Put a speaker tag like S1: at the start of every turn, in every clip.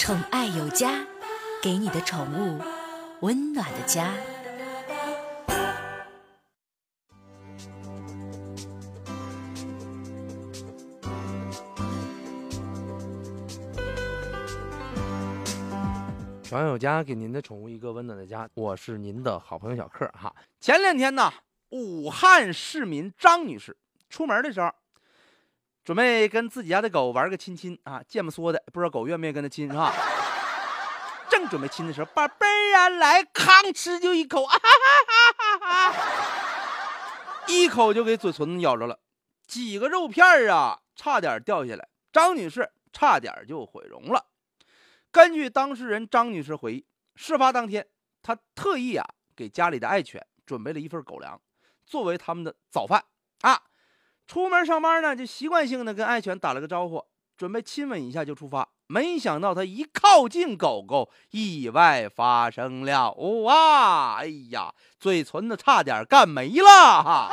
S1: 宠爱有加，给你的宠物温暖的家。
S2: 宠爱有家，给您的宠物一个温暖的家。我是您的好朋友小克哈。前两天呢，武汉市民张女士出门的时候，准备跟自己家的狗玩个亲亲啊，贱不说的，不知道狗愿不愿意跟他亲是吧？正准备亲的时候，宝贝儿啊，来，吭哧就一口，啊哈哈哈哈哈，一口就给嘴唇子咬着了，几个肉片儿啊，差点掉下来，张女士差点就毁容了。根据当事人张女士回忆，事发当天，她特意啊给家里的爱犬准备了一份狗粮，作为他们的早饭啊。出门上班呢，就习惯性的跟爱犬打了个招呼，准备亲吻一下就出发。没想到他一靠近狗狗，意外发生了，哇！哎呀，嘴唇子差点干没了哈！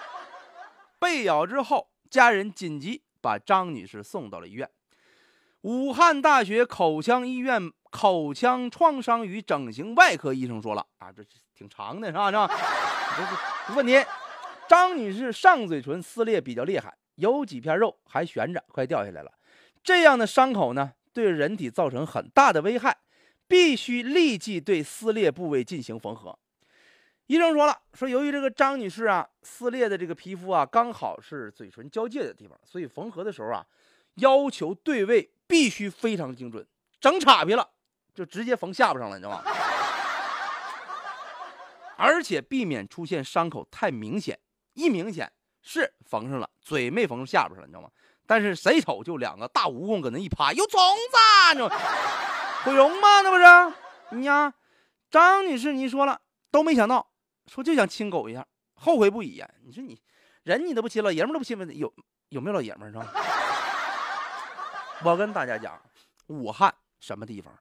S2: 被咬之后，家人紧急把张女士送到了医院。武汉大学口腔医院口腔创伤与整形外科医生说了啊，这挺长的是吧？是吧？这问题，张女士上嘴唇撕裂比较厉害，有几片肉还悬着，快掉下来了。这样的伤口呢，对人体造成很大的危害，必须立即对撕裂部位进行缝合。医生说了，说由于这个张女士啊，撕裂的这个皮肤啊，刚好是嘴唇交界的地方，所以缝合的时候啊，要求对位。必须非常精准，整岔劈了就直接缝下巴上了，你知道吗？而且避免出现伤口太明显，一明显是缝上了，嘴没缝下边上，你知道吗？但是谁瞅就两个大蜈蚣搁那一趴，有虫子，你毁容吗？那不是你呀，张女士，你说了都没想到，说就想亲狗一下，后悔不已呀。你说你人你都不亲，老爷们都不亲，有有没有老爷们是吧？我跟大家讲，武汉什么地方？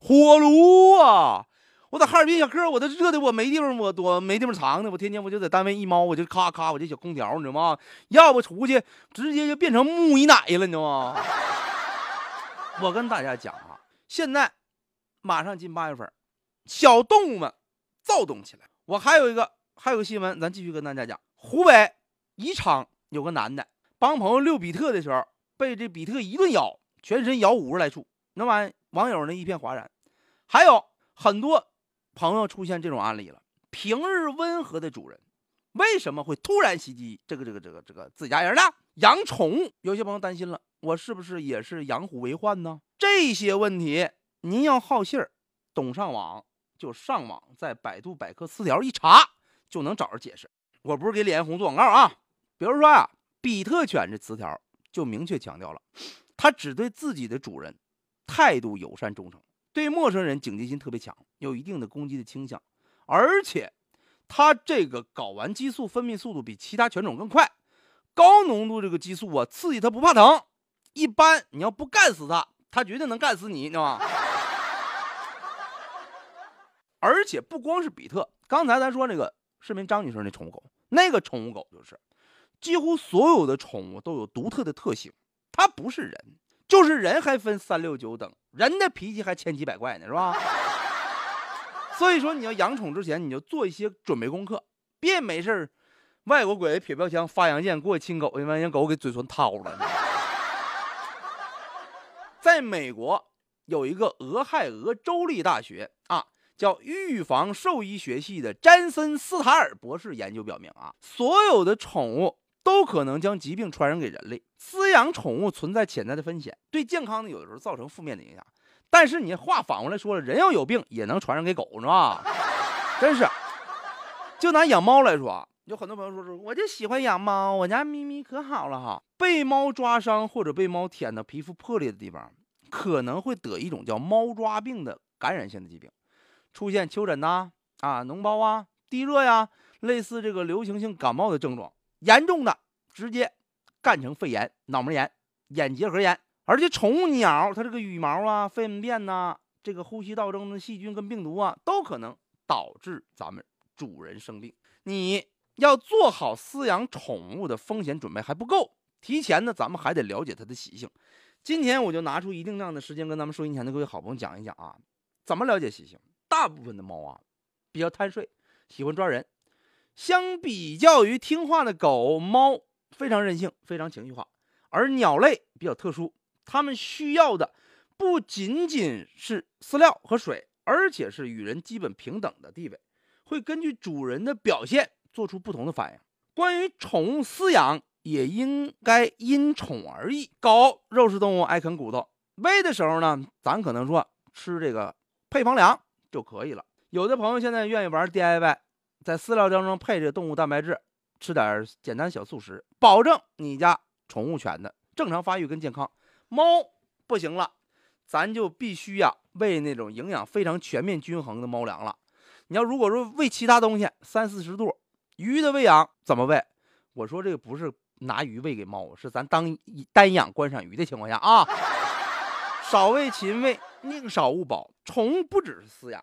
S2: 火炉啊！我在哈尔滨小哥，我都热的我没地方我多没地方藏呢。我天天我就在单位一猫，我就咔咔我这小空调，你知道吗？要不出去直接就变成木鱼奶了，你知道吗？我跟大家讲啊，现在马上进八月份，小动物们躁动起来。我还有一个还有个新闻，咱继续跟大家讲。湖北宜昌有个男的帮朋友遛比特的时候，被这比特一顿咬。全身咬五十来处，那玩意网友呢一片哗然，还有很多朋友出现这种案例了。平日温和的主人，为什么会突然袭击这个这个这个这个自家人呢？养宠，有些朋友担心了，我是不是也是养虎为患呢？这些问题您要好信儿，懂上网就上网，在百度百科词条一查就能找着解释。我不是给脸红做广告啊，比如说啊，比特犬这词条就明确强调了。它只对自己的主人态度友善忠诚，对陌生人警戒心特别强，有一定的攻击的倾向，而且它这个睾丸激素分泌速度比其他犬种更快，高浓度这个激素啊刺激它不怕疼，一般你要不干死它，它绝对能干死你，你知道吗？而且不光是比特，刚才咱说那个视频张女士那宠物狗，那个宠物狗就是，几乎所有的宠物都有独特的特性。它不是人，就是人还分三六九等，人的脾气还千奇百怪呢，是吧？所以说你要养宠之前，你就做一些准备功课，别没事儿，外国鬼撇标枪发洋剑过去亲狗，完让狗给嘴唇掏了。在美国有一个俄亥俄州立大学啊，叫预防兽医学系的詹森斯塔尔博士研究表明啊，所有的宠物。都可能将疾病传染给人类。饲养宠物存在潜在的风险，对健康呢有的时候造成负面的影响。但是你话反过来说了，人要有病也能传染给狗，是吧？真是。就拿养猫来说，有很多朋友说说，我就喜欢养猫，我家咪咪可好了哈。被猫抓伤或者被猫舔到皮肤破裂的地方，可能会得一种叫猫抓病的感染性的疾病，出现丘疹呐、啊脓包啊、低热呀，类似这个流行性感冒的症状。严重的直接干成肺炎、脑膜炎、眼结核炎，而且宠物鸟它这个羽毛啊、粪便呐，这个呼吸道中的细菌跟病毒啊，都可能导致咱们主人生病。你要做好饲养宠物的风险准备还不够，提前呢，咱们还得了解它的习性，今天我就拿出一定量的时间跟咱们收音前的各位好朋友讲一讲啊，怎么了解习性。大部分的猫啊，比较贪睡，喜欢抓人。相比较于听话的狗，猫非常任性，非常情绪化。而鸟类比较特殊，它们需要的不仅仅是饲料和水，而且是与人基本平等的地位，会根据主人的表现做出不同的反应。关于宠物饲养，也应该因宠而异。狗肉食动物爱啃骨头，喂的时候呢，咱可能说吃这个配方粮就可以了。有的朋友现在愿意玩 DIY，在饲料当中配着动物蛋白质，吃点简单小素食，保证你家宠物犬的正常发育跟健康。猫不行了，咱就必须呀喂那种营养非常全面均衡的猫粮了。你要如果说喂其他东西，三四十度。鱼的喂养怎么喂？我说这个不是拿鱼喂给猫，是咱当单养观赏鱼的情况下啊。少喂勤喂，宁少勿饱。宠物不只是饲养，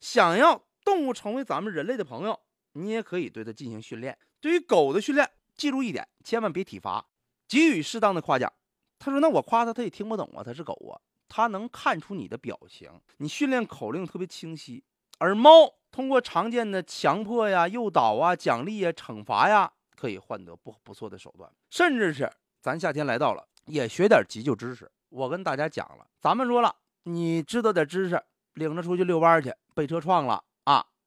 S2: 想要动物成为咱们人类的朋友，你也可以对它进行训练。对于狗的训练，记住一点，千万别体罚，给予适当的夸奖。他说：“那我夸他，他也听不懂啊，他是狗啊，他能看出你的表情。你训练口令特别清晰，而猫。”通过常见的强迫呀、诱导啊、奖励呀、惩罚呀，可以换得不不错的手段。甚至是咱夏天来到了，也学点急救知识。我跟大家讲了，咱们说了，你知道点知识，领着出去遛弯去，被车撞了，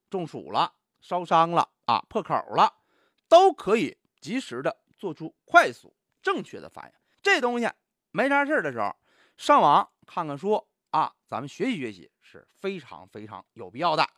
S2: 中暑了，烧伤了啊，破口了，都可以及时的做出快速正确的反应。这东西没啥事的时候，上网看看书啊，咱们学习学习是非常非常有必要的。